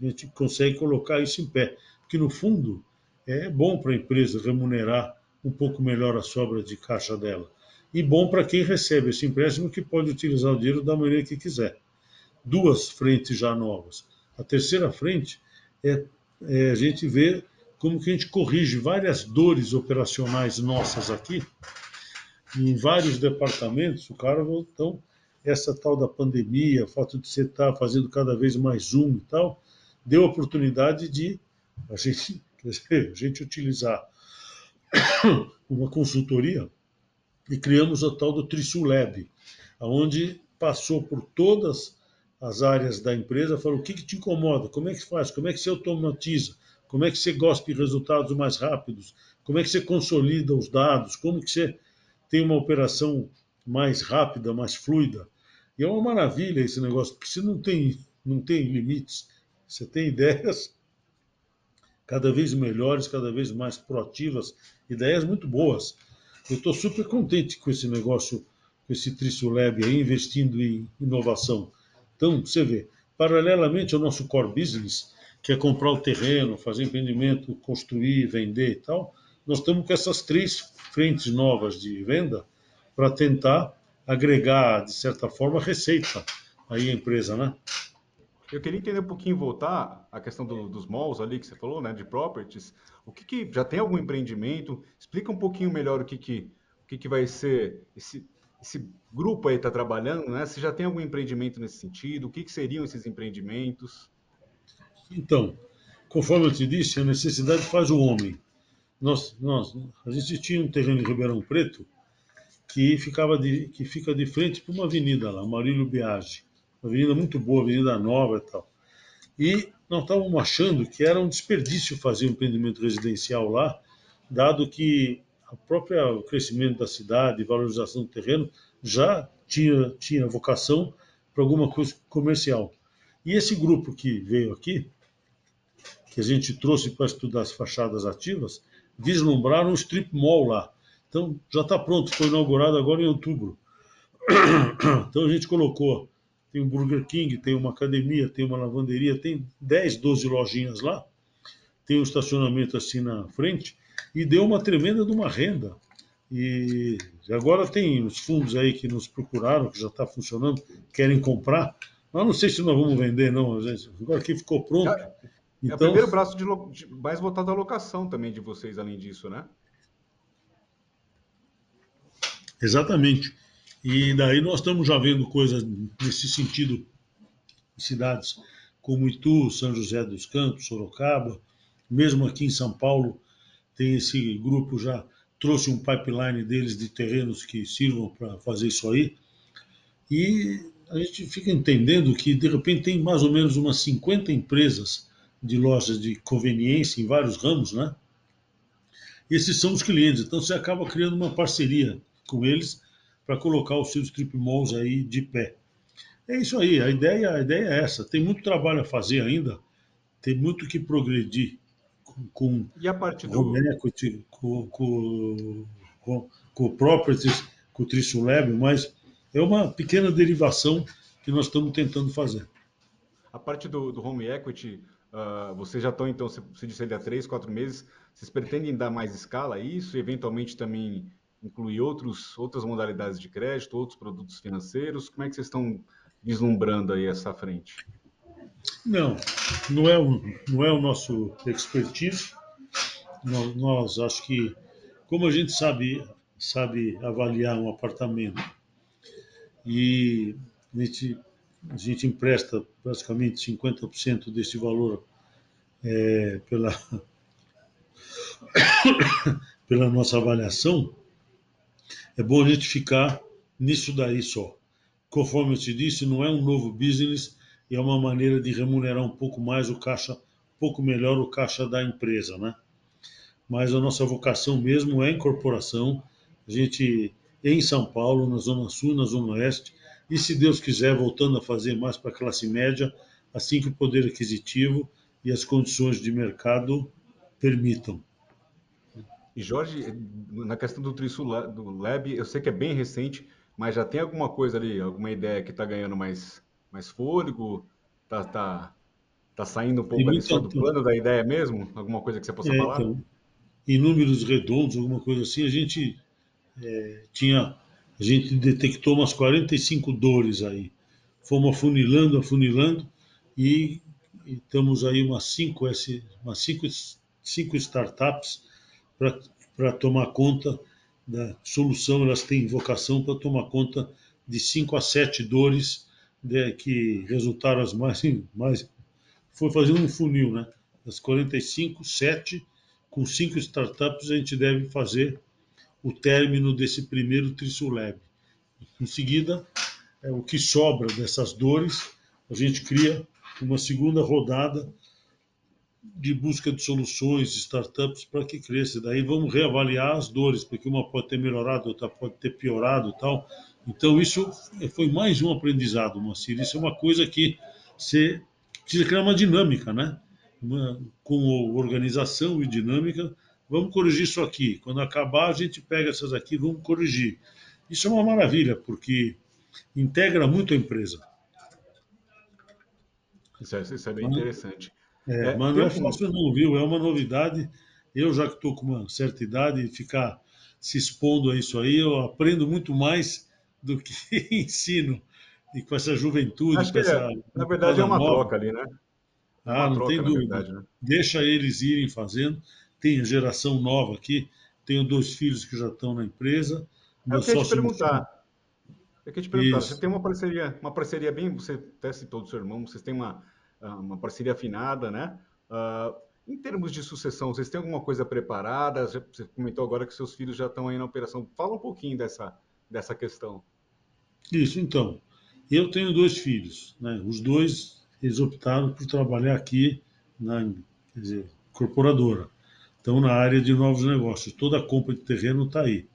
a gente consegue colocar isso em pé. Porque, no fundo, é bom para a empresa remunerar um pouco melhor a sobra de caixa dela. E bom para quem recebe esse empréstimo, que pode utilizar o dinheiro da maneira que quiser. Duas frentes já novas. A terceira frente é, é a gente ver como que a gente corrige várias dores operacionais nossas aqui, em vários departamentos, o cara então essa tal da pandemia, o fato de você estar fazendo cada vez mais Zoom e tal, deu a oportunidade de a gente, dizer, a gente utilizar uma consultoria e criamos o tal do Trisulab, onde passou por todas as áreas da empresa, falou o que, que te incomoda, como é que faz, como é que você automatiza, como é que você gosta de resultados mais rápidos, como é que você consolida os dados, como que você tem uma operação mais rápida, mais fluida. E é uma maravilha esse negócio, porque se não tem, não tem limites, você tem ideias cada vez melhores, cada vez mais proativas, ideias muito boas. Eu estou super contente com esse negócio, com esse Trisulab aí, investindo em inovação. Então, você vê, paralelamente ao nosso core business, que é comprar o terreno, fazer empreendimento, construir, vender e tal, nós estamos com essas três frentes novas de venda para tentar agregar, de certa forma, receita aí à empresa, né? Eu queria entender um pouquinho, voltar à questão do, dos malls ali que você falou, né, de properties. O que, que já tem algum empreendimento? Explica um pouquinho melhor o que, que, o que, que vai ser esse, esse grupo aí está trabalhando, né? Se já tem algum empreendimento nesse sentido, o que, que seriam esses empreendimentos? Então, conforme eu te disse, a necessidade faz o homem. Nós, nós, a gente tinha um terreno em Ribeirão Preto que, ficava de, que fica de frente para uma avenida lá, Marílio Biagi. Uma avenida muito boa, avenida nova e tal. E nós estávamos achando que era um desperdício fazer um empreendimento residencial lá, dado que o crescimento da cidade, valorização do terreno, já tinha, tinha vocação para alguma coisa comercial. E esse grupo que veio aqui, que a gente trouxe para estudar as fachadas ativas, vislumbraram um strip mall lá. Então, já está pronto, foi inaugurado agora em outubro. Então, a gente colocou, tem um Burger King, tem uma academia, tem uma lavanderia, tem 10, 12 lojinhas lá, tem um estacionamento assim na frente, e deu uma tremenda de uma renda E agora tem os fundos aí que nos procuraram, que já está funcionando, querem comprar. Mas não sei se nós vamos vender, não. Agora aqui ficou pronto. É, então... é o então primeiro braço de, de, mais voltado à locação também de vocês, além disso, né? Exatamente. E daí nós estamos já vendo coisas nesse sentido em cidades como Itu, São José dos Campos, Sorocaba, mesmo aqui em São Paulo, tem esse grupo já trouxe um pipeline deles de terrenos que sirvam para fazer isso aí. E a gente fica entendendo que, de repente, tem mais ou menos umas 50 empresas de lojas de conveniência em vários ramos, né? Esses são os clientes, então você acaba criando uma parceria com eles para colocar os seus strip malls aí de pé. É isso aí, a ideia, a ideia é essa. Tem muito trabalho a fazer ainda, tem muito que progredir com, e a parte do home equity, com, com, com, properties, com o Tricio Lab, mas é uma pequena derivação que nós estamos tentando fazer. A parte do, do home equity, uh, vocês já estão, então, você disse ali há três, quatro meses, vocês pretendem dar mais escala a isso, eventualmente também incluir outros, outras modalidades de crédito, outros produtos financeiros? Como é que vocês estão vislumbrando aí essa frente? Não, não é o, não é o nosso expertise. Nós, nós acho que, como a gente sabe, sabe avaliar um apartamento e a gente, a gente empresta praticamente 50% desse valor é, pela, pela nossa avaliação, é bom a gente ficar nisso daí só. Conforme eu te disse, não é um novo business, é uma maneira de remunerar um pouco mais o caixa, um pouco melhor o caixa da empresa, né? Mas a nossa vocação mesmo é incorporação. A gente em São Paulo, na Zona Sul, na Zona Oeste, e se Deus quiser, voltando a fazer mais para a classe média, assim que o poder aquisitivo e as condições de mercado permitam. E Jorge, na questão do Trisul do Lab, eu sei que é bem recente, mas já tem alguma coisa ali, alguma ideia que está ganhando mais mais fôlego? Tá, tá, tá saindo um pouco ali só do plano da ideia mesmo? Alguma coisa que você possa é, falar? Então, em números redondos, alguma coisa assim, a gente é, tinha, a gente detectou umas 45 dores aí. Fomos afunilando, afunilando e, estamos aí umas 5 umas cinco, cinco startups para tomar conta da solução, elas têm vocação para tomar conta de 5 a 7 dores de, que resultaram as mais, mais. Foi fazendo um funil, né? Das 45, 7, com cinco startups, a gente deve fazer o término desse primeiro Trisulab. Em seguida, é, o que sobra dessas dores, a gente cria uma segunda rodada de busca de soluções, startups, para que cresça. Daí vamos reavaliar as dores, porque uma pode ter melhorado, outra pode ter piorado tal. Então, isso foi mais um aprendizado, Moacir. Isso é uma coisa que você precisa criar uma dinâmica, né? Uma, com organização e dinâmica. Vamos corrigir isso aqui. Quando acabar, a gente pega essas aqui vamos corrigir. Isso é uma maravilha, porque integra muito a empresa. Isso é, isso é bem interessante. É, é, mas não é fácil não, viu? É uma novidade. Eu já que estou com uma certa idade, ficar se expondo a isso aí, eu aprendo muito mais do que ensino. E com essa juventude, Acho com essa. É, na verdade, é uma nova. troca ali, né? É ah, não troca, tem dúvida. Verdade, né? Deixa eles irem fazendo. Tem a geração nova aqui. Tenho dois filhos que já estão na empresa. Meu eu queria te perguntar. Eu queria te perguntar. Isso. Você tem uma parceria, uma parceria bem. Você até citou do seu irmão, vocês têm uma, ah, uma parceria afinada, né? Uh, em termos de sucessão, vocês têm alguma coisa preparada? Você comentou agora que seus filhos já estão aí na operação. Fala um pouquinho dessa, dessa questão. Isso, então. Eu tenho dois filhos, né? Os dois, eles optaram por trabalhar aqui na dizer, corporadora. Estão na área de novos negócios. Toda a compra de terreno está aí.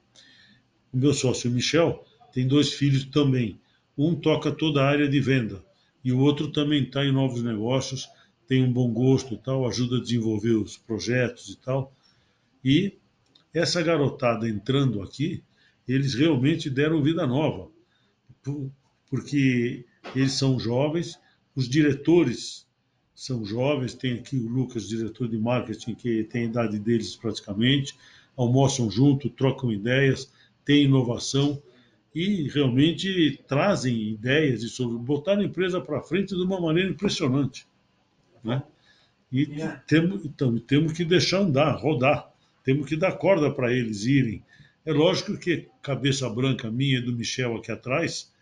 O meu sócio, Michel, tem dois filhos também. Um toca toda a área de venda e o outro também está em novos negócios, tem um bom gosto e tal, ajuda a desenvolver os projetos e tal. E essa garotada entrando aqui, eles realmente deram vida nova, porque eles são jovens, os diretores são jovens, tem aqui o Lucas, diretor de marketing, que tem a idade deles praticamente, almoçam junto, trocam ideias, têm inovação e realmente trazem ideias e sobre botar a empresa para frente de uma maneira impressionante, né? E temos, então, temos que deixar andar, rodar, temos que dar corda para eles irem. É lógico que cabeça branca minha e do Michel aqui atrás,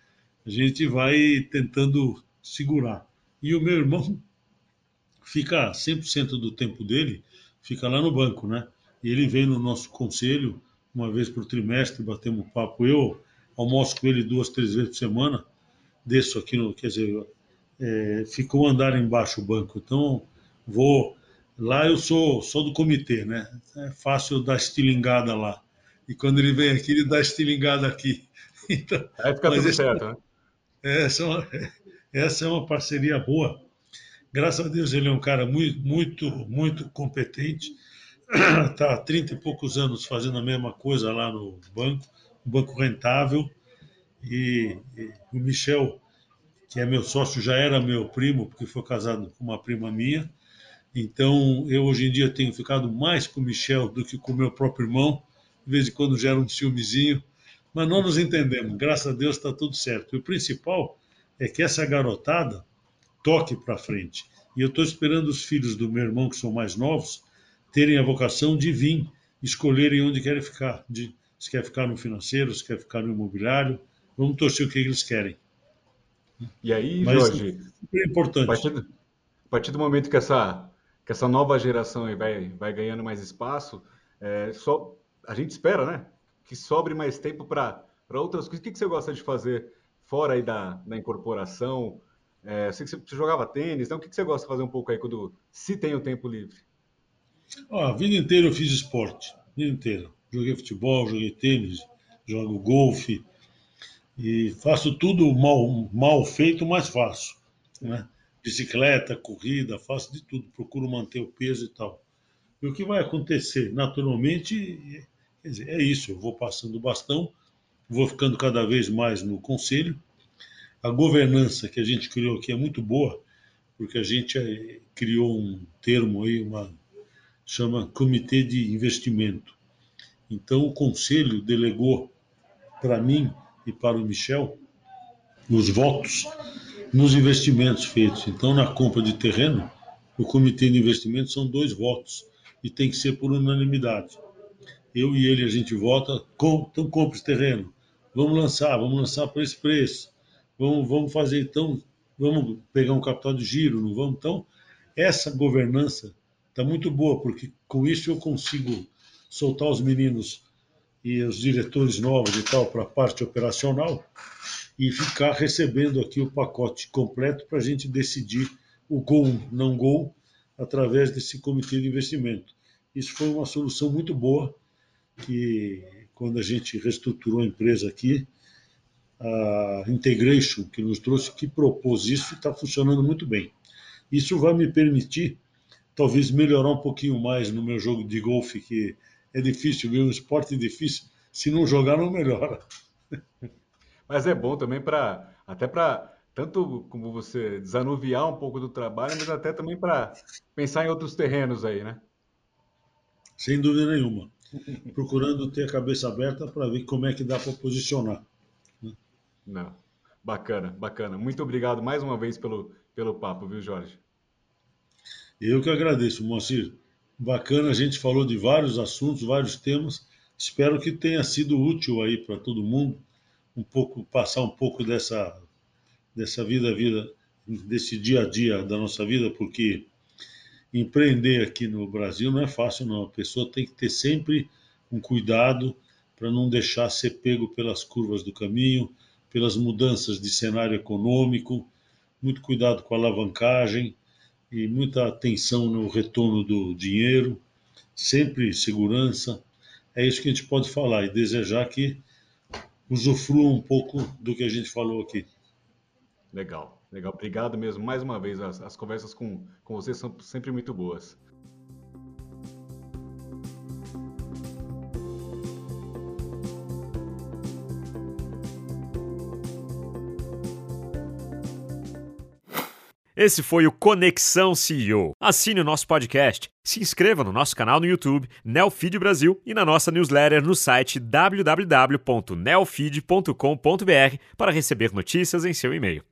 a gente vai tentando segurar. E o meu irmão fica 100% do tempo dele, fica lá no banco, né? E ele vem no nosso conselho uma vez por trimestre, batemos papo. Eu almoço com ele duas, três vezes por semana, desço aqui no, quer dizer, é, ficou andar embaixo o banco. Então, vou lá eu sou sou do comitê, né? É fácil dar estilingada lá. E quando ele vem aqui, ele dá estilingada aqui. Então, Aí fica tudo certo, né? Essa é, essa é uma parceria boa. Graças a Deus ele é um cara muito, muito, muito competente. Está há 30 e poucos anos fazendo a mesma coisa lá no banco, um banco rentável. E, e o Michel, que é meu sócio, já era meu primo, porque foi casado com uma prima minha. Então, eu hoje em dia tenho ficado mais com o Michel do que com o meu próprio irmão. De vez em quando gera um ciúmezinho, mas não nos entendemos. Graças a Deus está tudo certo. E o principal é que essa garotada toque para frente. E eu estou esperando os filhos do meu irmão, que são mais novos, terem a vocação de vir, escolherem onde querem ficar. De, se quer ficar no financeiro, se quer ficar no imobiliário. Vamos torcer o que eles querem. E aí, Mas, Jorge, é importante. A partir, do, a partir do momento que essa que essa nova geração vai, vai ganhando mais espaço, é, só, a gente espera, né? Que sobre mais tempo para outras coisas. O que, que você gosta de fazer fora aí da, da incorporação? É, sei que você jogava tênis, então o que, você gosta de fazer um pouco aí quando se tem o tempo livre? Ah, a vida inteira eu fiz esporte, a vida inteira. Joguei futebol, joguei tênis, jogo golfe e faço tudo mal, mal feito, mas faço. Né? bicicleta, corrida, faço de tudo, procuro manter o peso e tal. E o que vai acontecer? Naturalmente, dizer, é isso, eu vou passando o bastão, vou ficando cada vez mais no conselho. A governança que a gente criou aqui é muito boa, porque a gente eh, criou um termo aí, uma chama Comitê de Investimento. Então o conselho delegou para mim e para o Michel os votos nos investimentos feitos. Então, na compra de terreno, o comitê de investimento são dois votos e tem que ser por unanimidade. Eu e ele a gente vota, então compra esse terreno, vamos lançar, vamos lançar por esse preço, vamos, vamos fazer então, vamos pegar um capital de giro, não vamos? Então, essa governança está muito boa, porque com isso eu consigo soltar os meninos e os diretores novos e tal para a parte operacional e ficar recebendo aqui o pacote completo para a gente decidir o gol, não gol, através desse comitê de investimento. Isso foi uma solução muito boa, que quando a gente reestruturou a empresa aqui, a Integration que nos trouxe, que propôs isso, está funcionando muito bem. Isso vai me permitir, talvez, melhorar um pouquinho mais no meu jogo de golfe, que é difícil, viu? Um esporte difícil. Se não jogar, não melhora. Mas é bom também para até para tanto como você desanuviar um pouco do trabalho, mas até também para pensar em outros terrenos aí, né? Sem dúvida nenhuma. Procurando ter a cabeça aberta para ver como é que dá para posicionar. Não. Bacana, bacana. Muito obrigado mais uma vez pelo, pelo papo, viu, Jorge? Eu que agradeço, Moacir. Bacana, a gente falou de vários assuntos, vários temas. Espero que tenha sido útil aí para todo mundo um pouco passar um pouco dessa dessa vida vida desse dia a dia da nossa vida porque empreender aqui no Brasil não é fácil não a pessoa tem que ter sempre um cuidado para não deixar ser pego pelas curvas do caminho pelas mudanças de cenário econômico muito cuidado com a alavancagem e muita atenção no retorno do dinheiro sempre segurança é isso que a gente pode falar e desejar que usufrua um pouco do que a gente falou aqui. Legal, legal. Obrigado mesmo. Mais uma vez, as, as conversas com, com vocês são sempre muito boas. Esse foi o Conexão CEO. Assine o nosso podcast, se inscreva no nosso canal no YouTube, Neofeed Brasil, e na nossa newsletter no site www.neofeed.com.br para receber notícias em seu e-mail.